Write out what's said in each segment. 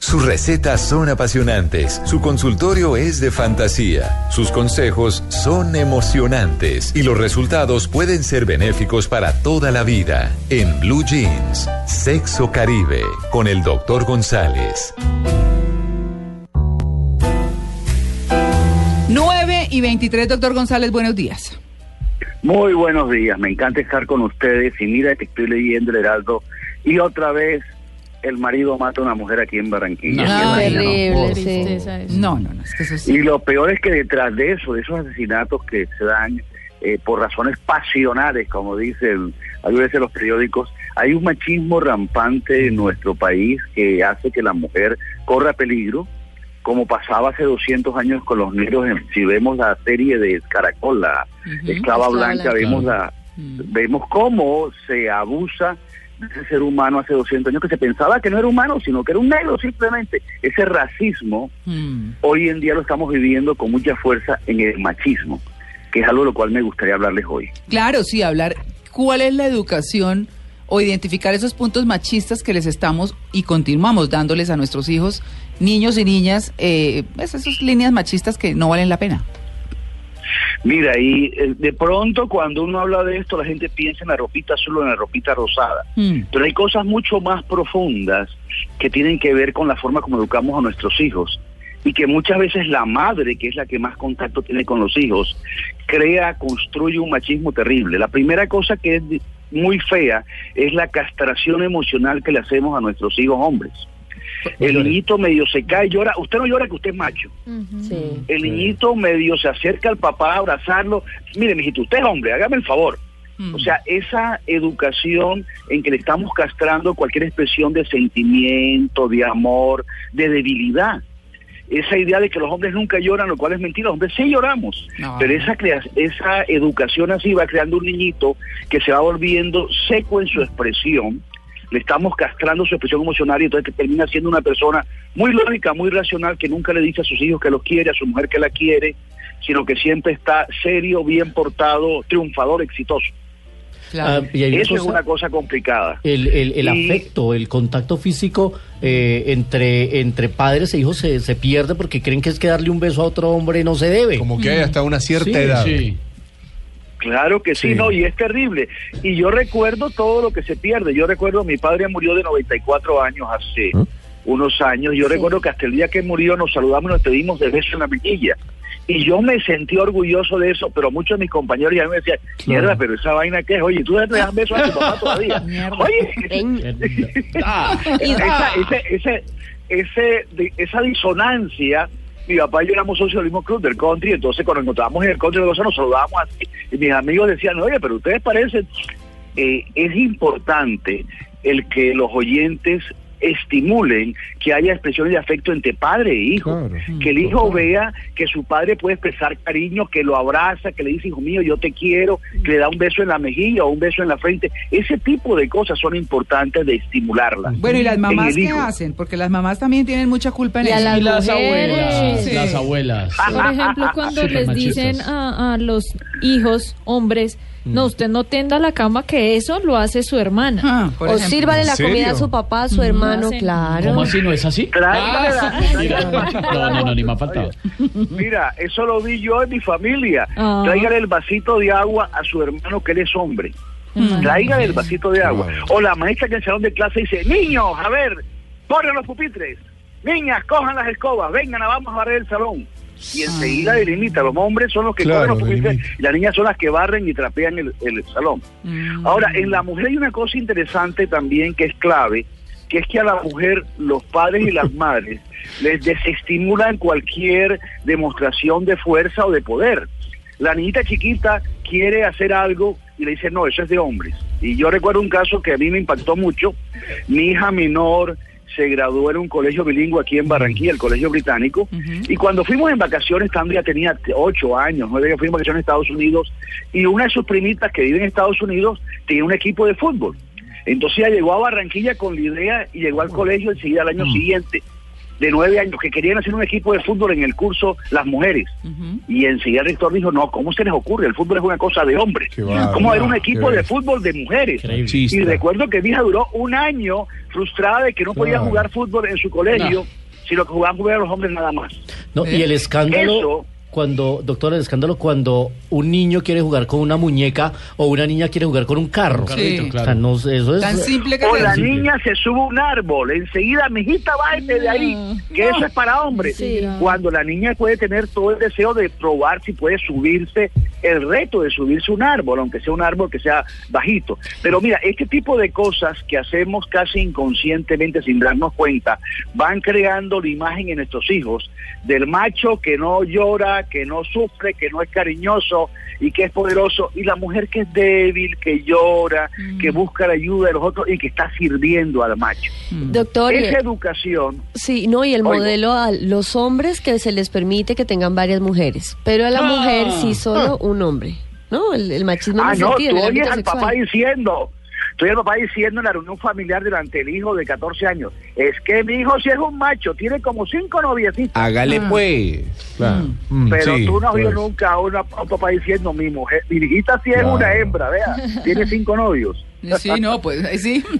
Sus recetas son apasionantes, su consultorio es de fantasía, sus consejos son emocionantes y los resultados pueden ser benéficos para toda la vida. En Blue Jeans, Sexo Caribe, con el Dr. González. 9 y 23, doctor González, buenos días. Muy buenos días, me encanta estar con ustedes y mira que estoy leyendo el Heraldo y otra vez el marido mata a una mujer aquí en Barranquilla. No, terrible, sí. No, no, no, es que eso sí. Y lo peor es que detrás de eso, de esos asesinatos que se dan eh, por razones pasionales, como dicen a veces los periódicos, hay un machismo rampante en nuestro país que hace que la mujer corra peligro, como pasaba hace 200 años con los negros. en- Si vemos la serie de Caracol, la Esclava Esclava Blanca, Blanca. vemos la vemos cómo se abusa de ese ser humano hace 200 años que se pensaba que no era humano, sino que era un negro simplemente. Ese racismo Mm. hoy en día lo estamos viviendo con mucha fuerza en el machismo, que es algo de lo cual me gustaría hablarles hoy. Claro, sí, hablar cuál es la educación o identificar esos puntos machistas que les estamos y continuamos dándoles a nuestros hijos, niños y niñas, eh, pues, esas líneas machistas que no valen la pena. Mira, y eh, de pronto cuando uno habla de esto, la gente piensa en la ropita azul o en la ropita rosada. Mm. Pero hay cosas mucho más profundas que tienen que ver con la forma como educamos a nuestros hijos y que muchas veces la madre, que es la que más contacto tiene con los hijos, crea, construye un machismo terrible. La primera cosa que es muy fea es la castración emocional que le hacemos a nuestros hijos hombres. El niñito medio se cae y llora. Usted no llora que usted es macho. El niñito medio se acerca al papá a abrazarlo. Mire, mijito, usted es hombre, hágame el favor. Mm. O sea, esa educación en que le estamos castrando cualquier expresión de sentimiento, de amor, de debilidad. Esa idea de que los hombres nunca lloran, lo cual es mentira, los hombres sí lloramos. No. Pero esa, crea- esa educación así va creando un niñito que se va volviendo seco en su expresión, le estamos castrando su expresión emocional y entonces que termina siendo una persona muy lógica, muy racional, que nunca le dice a sus hijos que los quiere, a su mujer que la quiere, sino que siempre está serio, bien portado, triunfador, exitoso. Claro. Ah, y Eso es una cosa complicada. El, el, el Y- afecto, el contacto físico eh, entre, entre padres e hijos se, se pierde porque creen que es que darle un beso a otro hombre no se debe. Como que hay hasta una cierta Sí, edad. sí. Claro que sí, Sí. no, y es terrible. Y yo recuerdo todo lo que se pierde. Yo recuerdo, mi padre murió de 94 años hace unos años. Yo recuerdo que hasta el día que murió nos saludamos y nos pedimos de beso en la mejilla. Y yo me sentí orgulloso de eso, pero muchos de mis compañeros ya me decían, mierda, pero esa vaina que es, oye, tú le das besos a tu papá todavía. Oye, Ah, esa, ese, ese, esa disonancia. Mi papá y yo éramos socios del mismo club del country, entonces cuando nos encontrábamos en el country nos saludábamos así. Y mis amigos decían, oye, pero ustedes parecen. Eh, es importante el que los oyentes estimulen que haya expresiones de afecto entre padre e hijo. Claro. Que el hijo vea que su padre puede expresar cariño, que lo abraza, que le dice, hijo mío, yo te quiero, que le da un beso en la mejilla o un beso en la frente. Ese tipo de cosas son importantes de estimularlas. Bueno, ¿y las mamás qué hijo. hacen? Porque las mamás también tienen mucha culpa en Y eso. las y las mujeres. abuelas, Sí. las abuelas. Por ejemplo, cuando les machistas. dicen a, a los hijos, hombres, no, usted no tenda la cama, que eso lo hace su hermana. Ah, O ejemplo. sírvale la comida a su papá, a su hermano, hacen- claro. ¿Cómo así? ¿No es así? La- mira. No, no, no, ni me ha faltado. Mira, eso lo vi yo en mi familia. Ah. Tráigale el vasito de agua a su hermano que él es hombre. Mm. Tráigale el vasito de agua. O la maestra que en el salón de clase dice, niños, a ver, corren los pupitres. Niñas, cojan las escobas, vengan, vamos a barrer el salón. Y enseguida delimita, los hombres son los que Claro, corren los y las niñas son las que barren y trapean el, el salón. Mm. Ahora, en la mujer hay una cosa interesante también que es clave, que es que a la mujer los padres y las madres les desestimulan cualquier demostración de fuerza o de poder. La niñita chiquita quiere hacer algo y le dice, no, eso es de hombres. Y yo recuerdo un caso que a mí me impactó mucho. Mi hija menor se graduó en un colegio bilingüe aquí en Barranquilla, el Colegio Británico, y cuando fuimos en vacaciones, estando ya tenía ocho años, nueve años, fuimos en vacaciones a Estados Unidos, y una de sus primitas que vive en Estados Unidos tenía un equipo de fútbol. Entonces ella llegó a Barranquilla con la idea y llegó al colegio enseguida al año siguiente, de nueve años, que querían hacer un equipo de fútbol en el curso las mujeres. Y enseguida el rector dijo, no, ¿cómo se les ocurre? El fútbol es una cosa de hombres. ¿Cómo era un equipo de fútbol de mujeres? Y recuerdo que mi hija duró un año frustrada de que no podía jugar fútbol en su colegio, sino que jugaban fútbol a los hombres nada más. No, y el escándalo, Eso- cuando, doctor, el escándalo cuando un niño quiere jugar con una muñeca o una niña quiere jugar con un carro. carrito, O sea, no eso es... Tan simple que O la niña se sube a un árbol, enseguida, mijita, bájate de ahí, que eso es para hombres. Sí. Cuando la niña puede tener todo el deseo de probar si puede subirse, el reto de subirse a un árbol, aunque sea un árbol que sea bajito. Pero mira, este tipo de cosas que hacemos casi inconscientemente sin darnos cuenta, van creando la imagen en nuestros hijos del macho que no llora, que no sufre, que no es cariñoso y que es poderoso, y la mujer que es débil, que llora, que busca la ayuda de los otros y que está sirviendo al macho. Doctor, Esa eh, educación sí, no, y el Oigo. modelo a los hombres que se les permite que tengan varias mujeres, pero a la mujer sí solo un hombre, ¿no? El, el machismo Ah, no, sentido, tú oyes al papá diciendo, tú oyes al papá diciendo en la reunión familiar delante del hijo de 14 años, es que mi hijo sí es un macho, tiene como cinco noviecitas. Hágale pues. Claro. Mm, Pero sí, tú no has oído pues. nunca a, una- a un papá diciendo, mi mujer, mi hijita sí es Claro. una hembra, vea, tiene cinco novios. Sí, no, pues sí.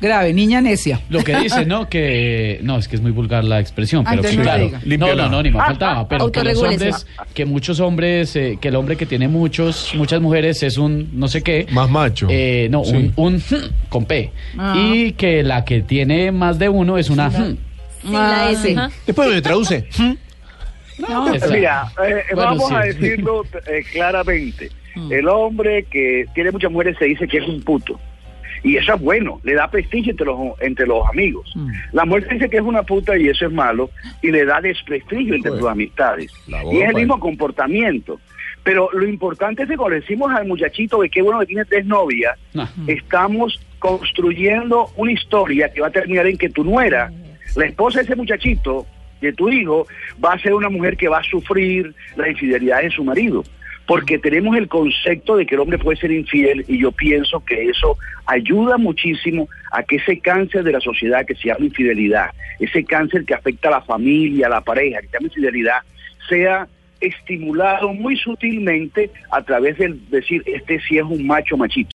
Grave, niña necia. Lo que dice, ¿no? Que no, es que es muy vulgar la expresión, Ah, pero no claro. No, no, no, ni más faltaba. Pero que los hombres, que muchos hombres, eh, que el hombre que tiene muchos, muchas mujeres es un no sé qué. Más macho. Eh, no, Sí. un, un con P. Ah. Y que la que tiene más de uno es una. Sí, la S. Después me traduce. No, Esa. Mira, eh, Bueno, vamos sí. a decirlo eh, claramente. El hombre que tiene muchas mujeres se dice que es un puto. Y eso es bueno, le da prestigio entre los, entre los amigos. La mujer dice que es una puta y eso es malo, y le da desprestigio entre sus amistades. Y es el mismo comportamiento. Pero lo importante es que cuando le decimos al muchachito que qué bueno que tiene tres novias, No. estamos construyendo una historia que va a terminar en que tu nuera, la esposa de ese muchachito, de tu hijo, va a ser una mujer que va a sufrir la infidelidad de su marido. Porque tenemos el concepto de que el hombre puede ser infiel y yo pienso que eso ayuda muchísimo a que ese cáncer de la sociedad que se llama infidelidad, ese cáncer que afecta a la familia, a la pareja, que se llama infidelidad, sea estimulado muy sutilmente a través del decir, este sí es un macho machito.